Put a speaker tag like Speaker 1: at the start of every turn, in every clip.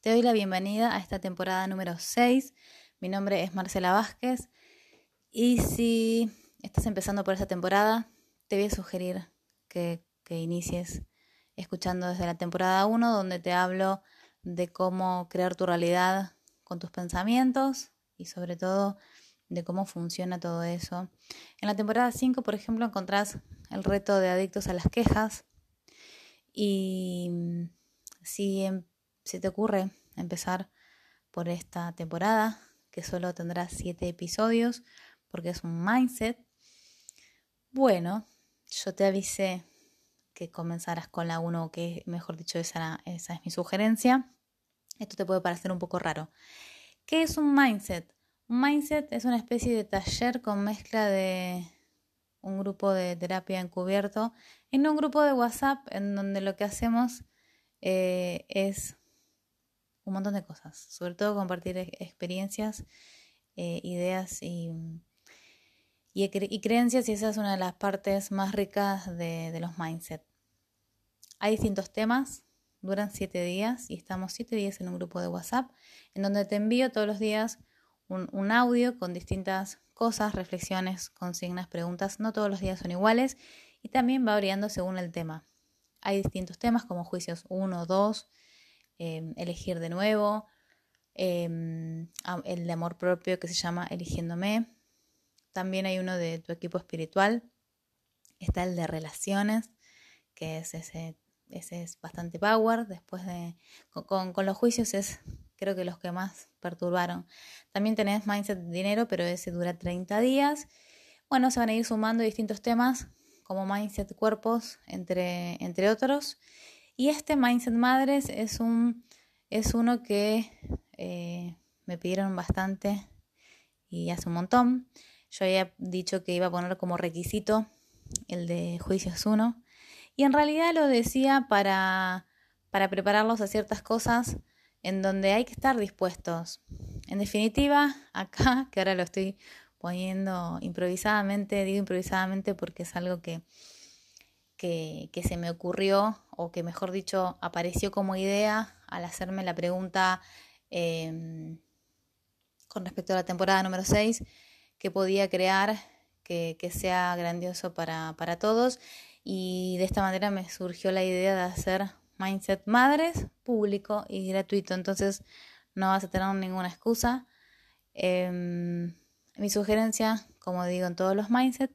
Speaker 1: Te doy la bienvenida a esta temporada número 6. Mi nombre es Marcela Vázquez y si estás empezando por esta temporada, te voy a sugerir que, que inicies escuchando desde la temporada 1 donde te hablo de cómo crear tu realidad con tus pensamientos y sobre todo de cómo funciona todo eso. En la temporada 5, por ejemplo, encontrás el reto de adictos a las quejas y mm, si, si te ocurre empezar por esta temporada, que solo tendrá 7 episodios, porque es un mindset, bueno, yo te avisé que comenzaras con la 1, que mejor dicho, esa, esa es mi sugerencia. Esto te puede parecer un poco raro. ¿Qué es un mindset? Un mindset es una especie de taller con mezcla de un grupo de terapia encubierto en un grupo de WhatsApp en donde lo que hacemos eh, es un montón de cosas, sobre todo compartir experiencias, eh, ideas y, y, creencias y esa es una de las partes más ricas de, de los mindset. Hay distintos temas, duran siete días y estamos siete días en un grupo de WhatsApp en donde te envío todos los días un, un audio con distintas cosas, reflexiones, consignas, preguntas. No todos los días son iguales y también va variando según el tema. Hay distintos temas como juicios 1, 2, em, elegir de nuevo, em, el de amor propio que se llama eligiéndome. También hay uno de tu equipo espiritual. Está el de relaciones, que es ese, es bastante power. Después de, con, con los juicios es creo que los que más perturbaron. También tenés Mindset Dinero, pero ese dura 30 días. Bueno, se van a ir sumando distintos temas como Mindset Cuerpos, entre, entre otros. Y este Mindset Madres es, un, es uno que eh, me pidieron bastante y hace un montón. Yo había dicho que iba a poner como requisito el de Juicios 1. Y en realidad lo decía para, para prepararlos a ciertas cosas en donde hay que estar dispuestos. En definitiva, acá, que ahora lo estoy poniendo improvisadamente, digo improvisadamente porque es algo que, que, se me ocurrió o que mejor dicho apareció como idea al hacerme la pregunta em, con respecto a la temporada número 6 que podía crear que, que sea grandioso para, para todos y de esta manera me surgió la idea de hacer Mindset Madres, público y gratuito. Entonces no vas a tener ninguna excusa. Em, mi sugerencia, como digo en todos los Mindset,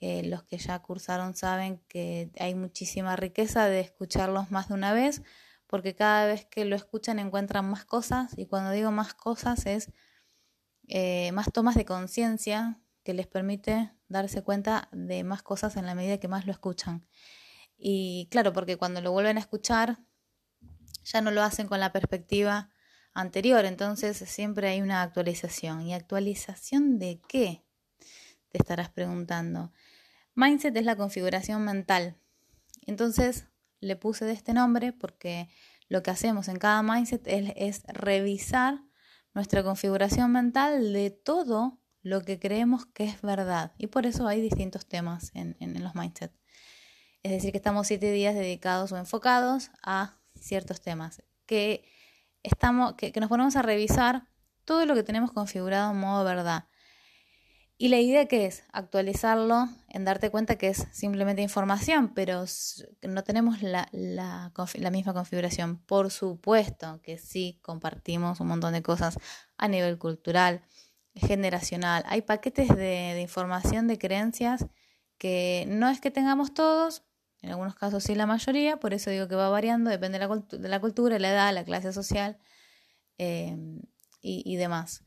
Speaker 1: los que ya cursaron saben que hay muchísima riqueza de escucharlos más de una vez, porque cada vez que lo escuchan encuentran más cosas y cuando digo más cosas es eh, más tomas de conciencia que les permite darse cuenta de más cosas en la medida que más lo escuchan. Y claro, porque cuando lo vuelven a escuchar, ya no lo hacen con la perspectiva anterior, entonces siempre hay una actualización. ¿Y actualización de qué? Te estarás preguntando. Mindset es la configuración mental. Entonces le puse de este nombre porque lo que hacemos en cada mindset es, revisar nuestra configuración mental de todo lo que creemos que es verdad. Y por eso hay distintos temas en, los mindset. Es decir, que estamos siete días dedicados o enfocados a ciertos temas. Que, estamos, que, nos ponemos a revisar todo lo que tenemos configurado en modo verdad. Y la idea que es actualizarlo en darte cuenta que es simplemente información, pero no tenemos la, la, misma configuración. Por supuesto que sí compartimos un montón de cosas a nivel cultural, generacional. Hay paquetes de, información, de creencias que no es que tengamos todos, en algunos casos sí la mayoría, por eso digo que va variando, depende de la, de la cultura, la edad, la clase social em, y, demás.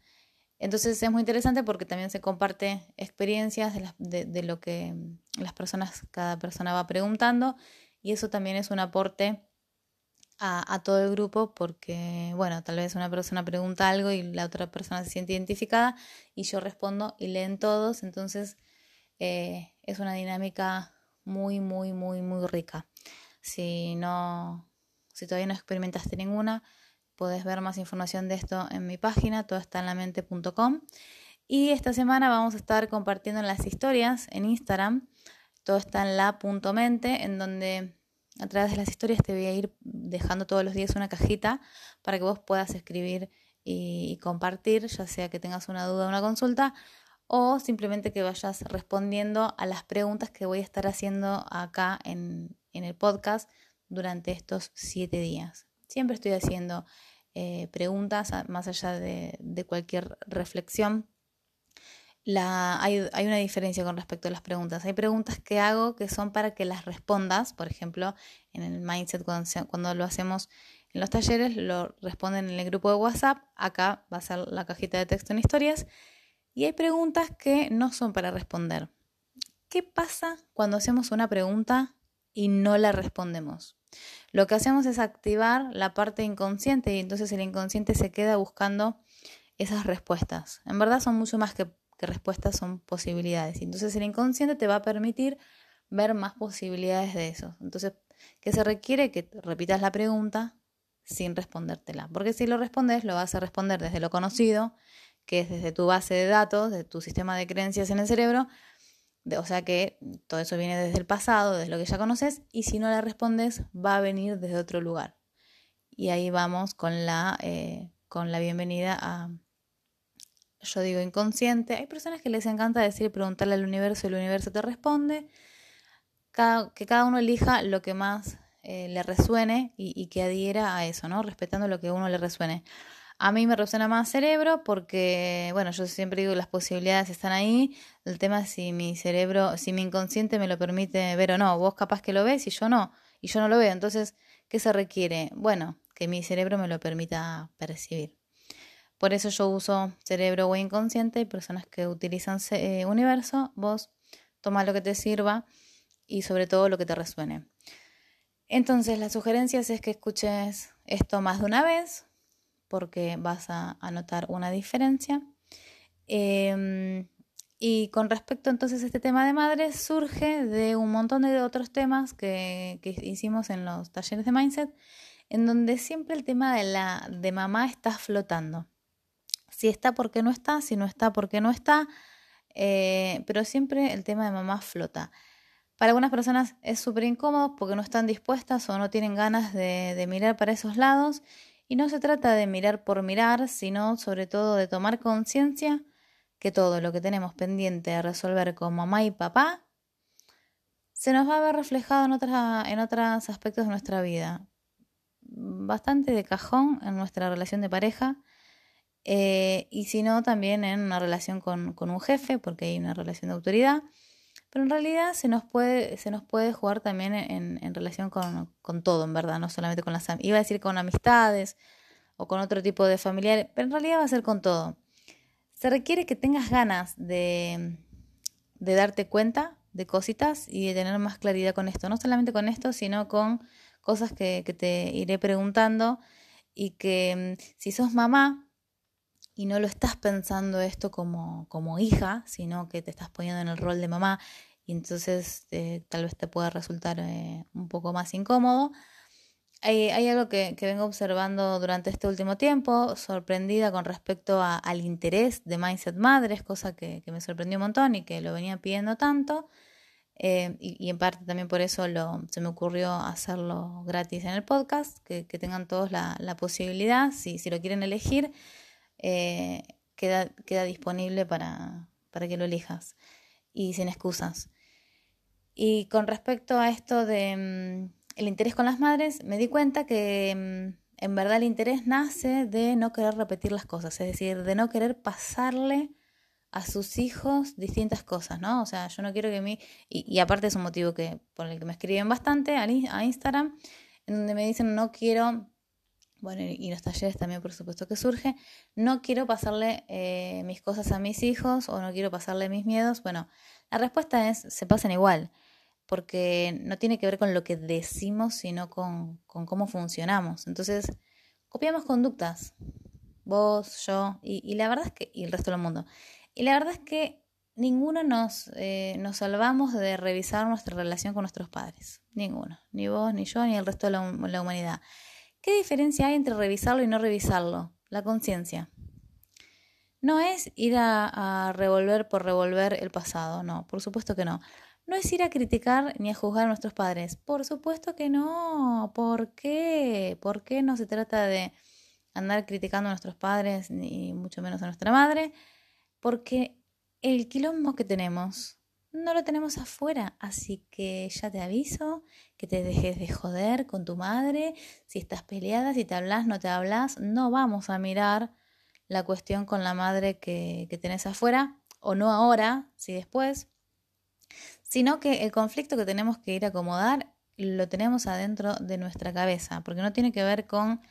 Speaker 1: Entonces es muy interesante porque también se comparte experiencias de, lo que las personas, cada persona va preguntando y eso también es un aporte a, a, todo el grupo porque, bueno, tal vez una persona pregunta algo y la otra persona se siente identificada y yo respondo y leen todos, entonces eh, es una dinámica muy, muy, muy, muy rica. Si no, si todavía no experimentaste ninguna, puedes ver más información de esto en mi página, todo está en la mente.com. Y esta semana vamos a estar compartiendo las historias en Instagram. Todo está en en donde a través de las historias te voy a ir dejando todos los días una cajita para que vos puedas escribir y, compartir, ya sea que tengas una duda o una consulta o simplemente que vayas respondiendo a las preguntas que voy a estar haciendo acá en, el podcast durante estos siete días. Siempre estoy haciendo eh, preguntas más allá de, cualquier reflexión hay, una diferencia con respecto a las preguntas. Hay preguntas que hago que son para que las respondas, por ejemplo, en el mindset cuando, cuando lo hacemos en los talleres, lo responden en el grupo de WhatsApp, acá va a ser la cajita de texto en historias, y hay preguntas que no son para responder. ¿Qué pasa cuando hacemos una pregunta y no la respondemos? Lo que hacemos es activar la parte inconsciente y entonces el inconsciente se queda buscando esas respuestas. En verdad son mucho más que respuestas son posibilidades. Entonces el inconsciente te va a permitir ver más posibilidades de eso. Entonces, ¿qué se requiere? Que repitas la pregunta sin respondértela. Porque si lo respondes, lo vas a responder desde lo conocido, que es desde tu base de datos, de tu sistema de creencias en el cerebro. O sea que todo eso viene desde el pasado, desde lo que ya conoces, y si no la respondes, va a venir desde otro lugar. Y ahí vamos con la, eh, con la bienvenida a, yo digo inconsciente. Hay personas que les encanta decir, preguntarle al universo y el universo te responde. que cada uno elija lo que más eh, le resuene y, que adhiera a eso, ¿no? Respetando lo que a uno le resuene. A mí me resuena más cerebro porque, bueno, yo siempre digo las posibilidades están ahí. El tema es si mi cerebro, si mi inconsciente me lo permite ver o no. Vos capaz que lo ves y yo no. Y yo no lo veo. Entonces, ¿qué se requiere? Bueno, que mi cerebro me lo permita percibir. Por eso yo uso cerebro o inconsciente personas que utilizan eh, universo, vos toma lo que te sirva y sobre todo lo que te resuene. Entonces, las sugerencias es que escuches esto más de una vez porque vas a, notar una diferencia. Em, y con respecto entonces a este tema de madres, surge de un montón de otros temas que, que, hicimos en los talleres de mindset, en donde siempre el tema de la de mamá está flotando. Si está, porque no está? Si no está, porque no está? Eh, pero siempre el tema de mamá flota. Para algunas personas es súper incómodo porque no están dispuestas o no tienen ganas de, de mirar para esos lados. Y no se trata de mirar por mirar, sino sobre todo de tomar conciencia que todo lo que tenemos pendiente de resolver con mamá y papá se nos va a ver reflejado en, otras, en otros aspectos de nuestra vida. Bastante de cajón en nuestra relación de pareja, eh, y si no, también en una relación con, un jefe, porque hay una relación de autoridad. Pero en realidad se nos puede, se nos puede jugar también en, relación con, con, todo, en verdad, no solamente con las iba a decir con amistades o con otro tipo de familiares, pero en realidad va a ser con todo. Se requiere que tengas ganas de, de darte cuenta de cositas y de tener más claridad con esto, no solamente con esto, sino con cosas que, que te iré preguntando y que mm, si sos mamá, y no lo estás pensando esto como, como hija, sino que te estás poniendo en el rol de mamá y entonces eh, tal vez te pueda resultar eh, un poco más incómodo. Hay, hay algo que, que, vengo observando durante este último tiempo, sorprendida con respecto a, al interés de Mindset Madres, cosa que, que, me sorprendió un montón y que lo venía pidiendo tanto. Eh, y, en parte también por eso lo, se me ocurrió hacerlo gratis en el podcast, que, que tengan todos la, la posibilidad, si, si lo quieren elegir, eh, queda, queda disponible para, para que lo elijas y sin excusas. Y con respecto a esto de mm, el interés con las madres, me di cuenta que mm, en verdad el interés nace de no querer repetir las cosas, es decir, de no querer pasarle a sus hijos distintas cosas, ¿no? O sea, yo no quiero que mi... Y, y aparte es un motivo que, por el que me escriben bastante a, a Instagram, en donde me dicen no quiero bueno, y los talleres también, por supuesto, que surge. No quiero pasarle eh, mis cosas a mis hijos o no quiero pasarle mis miedos. Bueno, la respuesta es, se pasan igual, porque no tiene que ver con lo que decimos, sino con, con cómo funcionamos. Entonces, copiamos conductas, vos, yo, y, la verdad es que, y el resto del mundo. Y la verdad es que ninguno nos, eh, nos salvamos de revisar nuestra relación con nuestros padres. Ninguno, ni vos, ni yo, ni el resto de la humanidad. ¿Qué diferencia hay entre revisarlo y no revisarlo? La conciencia. No es ir a, revolver por revolver el pasado, no, por supuesto que no. no es ir a criticar ni a juzgar a nuestros padres. Por supuesto que no. ¿Por qué? ¿Por qué no se trata de andar criticando a nuestros padres, ni mucho menos a nuestra madre? Porque el quilombo que tenemos no lo tenemos afuera, así que ya te aviso que te dejes de joder con tu madre, si estás peleada, si te hablas, no te hablas, no vamos a mirar la cuestión con la madre que, que tenés afuera, o no ahora, si después, sino que el conflicto que tenemos que ir a acomodar lo tenemos adentro de nuestra cabeza, porque no tiene que ver con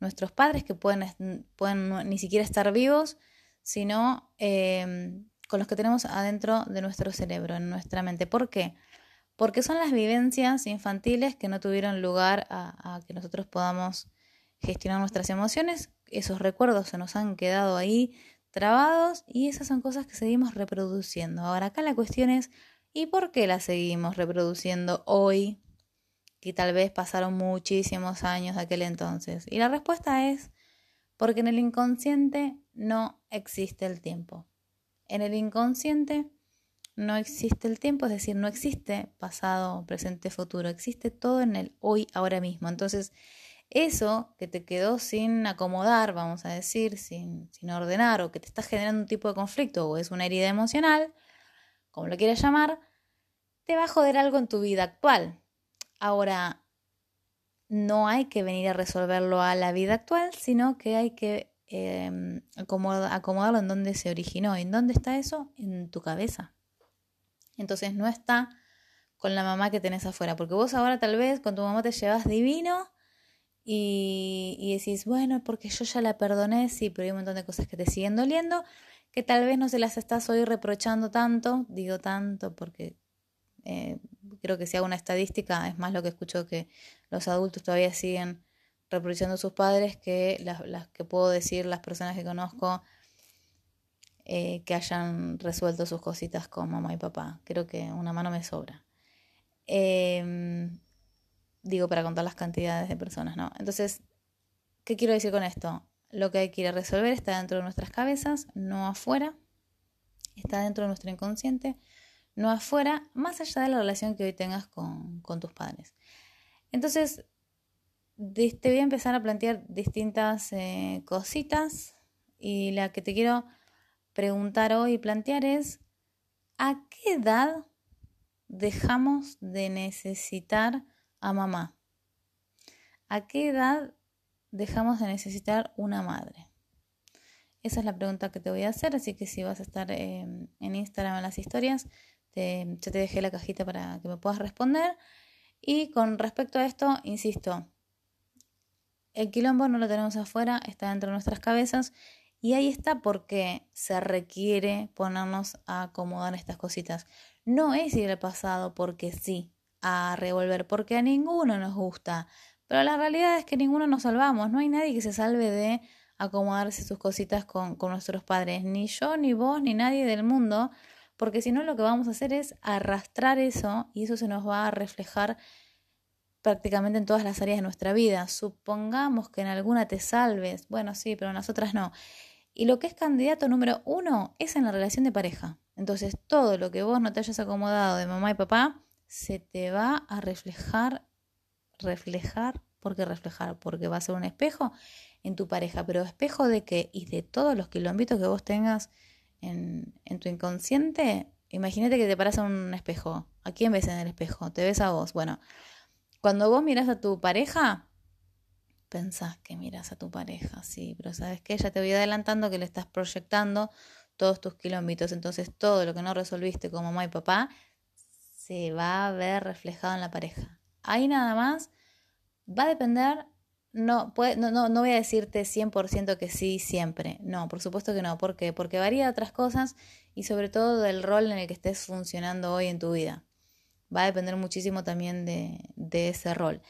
Speaker 1: nuestros padres que pueden, pueden ni siquiera estar vivos, sino em, con los que tenemos adentro de nuestro cerebro, en nuestra mente. ¿Por qué? Porque son las vivencias infantiles que no tuvieron lugar a, que nosotros podamos gestionar nuestras emociones. Esos recuerdos se nos han quedado ahí trabados y esas son cosas que seguimos reproduciendo. Ahora acá la cuestión es ¿Y por qué la seguimos reproduciendo hoy? Que tal vez pasaron muchísimos años de aquel entonces. Y la respuesta es porque en el inconsciente no existe el tiempo. En el inconsciente no existe el tiempo, es decir, no existe pasado, presente, futuro, existe todo en el hoy, ahora mismo. Entonces, eso que te quedó sin acomodar, vamos a decir, sin, ordenar, o que te está generando un tipo de conflicto, o es una herida emocional, como lo quieras llamar, te va a joder algo en tu vida actual. Ahora, no hay que venir a resolverlo a la vida actual, sino que hay que em, acomodarlo en donde se originó. ¿En dónde está eso? En tu cabeza. Entonces no está con la mamá que tenés afuera, porque vos ahora tal vez con tu mamá te llevas divino y, y decís, bueno, porque yo ya la perdoné, sí, pero hay un montón de cosas que te siguen doliendo que tal vez no se las estás hoy reprochando tanto, digo tanto porque eh, creo que si hago una estadística es más lo que escucho que los adultos todavía siguen reprochando a sus padres que las, que puedo decir las personas que conozco eh, que hayan resuelto sus cositas con mamá y papá. Creo que una mano me sobra. Em, digo, para contar las cantidades de personas, ¿no? Entonces, ¿qué quiero decir con esto? Lo que hay que ir a resolver está dentro de nuestras cabezas, no afuera. Está dentro de nuestro inconsciente, no afuera, más allá de la relación que hoy tengas con, tus padres. Entonces, te voy a empezar a plantear distintas eh, cositas y la que te quiero preguntar hoy y plantear es, ¿a qué edad dejamos de necesitar a mamá? ¿A qué edad dejamos de necesitar una madre? Esa es la pregunta que te voy a hacer, así que si vas a estar em, en Instagram en las historias, te, ya te dejé la cajita para que me puedas responder. Y con respecto a esto, insisto, el quilombo no lo tenemos afuera, está dentro de nuestras cabezas y ahí está porque se requiere ponernos a acomodar estas cositas. No es ir al pasado porque sí, a revolver, porque a ninguno nos gusta pero la realidad es que ninguno nos salvamos, no hay nadie que se salve de acomodarse sus cositas con, con nuestros padres, ni yo, ni vos, ni nadie del mundo, porque si no lo que vamos a hacer es arrastrar eso y eso se nos va a reflejar prácticamente en todas las áreas de nuestra vida. Supongamos que en alguna te salves, bueno, sí, pero en las otras no. Y lo que es candidato número uno es en la relación de pareja. Entonces, todo lo que vos no te hayas acomodado de mamá y papá se te va a reflejar reflejar, ¿por qué reflejar? Porque va a ser un espejo en tu pareja, pero espejo de qué y de todos los kilómetros que vos tengas en, en tu inconsciente. Imagínate que te paras un espejo. ¿A quién ves en el espejo? Te ves a vos. Bueno, cuando vos miras a tu pareja, pensás que miras a tu pareja, sí, pero sabes que ya te voy adelantando que le estás proyectando todos tus kilómetros. Entonces todo lo que no resolviste con mamá y papá se va a ver reflejado en la pareja. Ahí nada más va a depender, no, no, no, no voy a decirte 100% que sí siempre, no, por supuesto que no, ¿por qué? Porque varía de otras cosas y sobre todo del rol en el que estés funcionando hoy en tu vida. Va a depender muchísimo también de, de ese rol.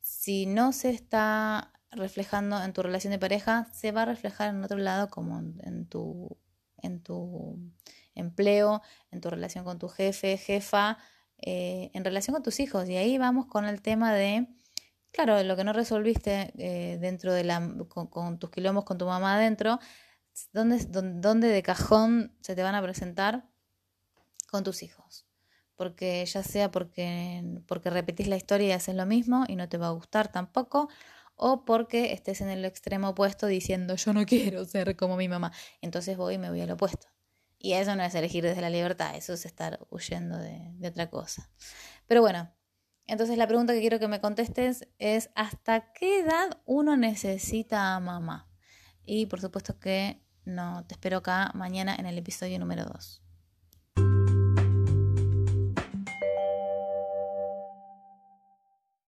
Speaker 1: Si no se está reflejando en tu relación de pareja, se va a reflejar en otro lado como en tu, en tu empleo, en tu relación con tu jefe, jefa, eh, en relación con tus hijos. Y ahí vamos con el tema de, claro, lo que no resolviste eh, dentro de la, con, tus quilombos con tu mamá adentro, ¿dónde, ¿dónde de cajón se te van a presentar con tus hijos? Porque ya sea porque, porque repetís la historia y haces lo mismo y no te va a gustar tampoco, o porque estés en el extremo opuesto diciendo yo no quiero ser como mi mamá, entonces voy y me voy al opuesto. Y eso no es elegir desde la libertad, eso es estar huyendo de, de otra cosa. Pero bueno, entonces la pregunta que quiero que me contestes es ¿hasta qué edad uno necesita a mamá? Y por supuesto que no, te espero acá mañana en el episodio número 2.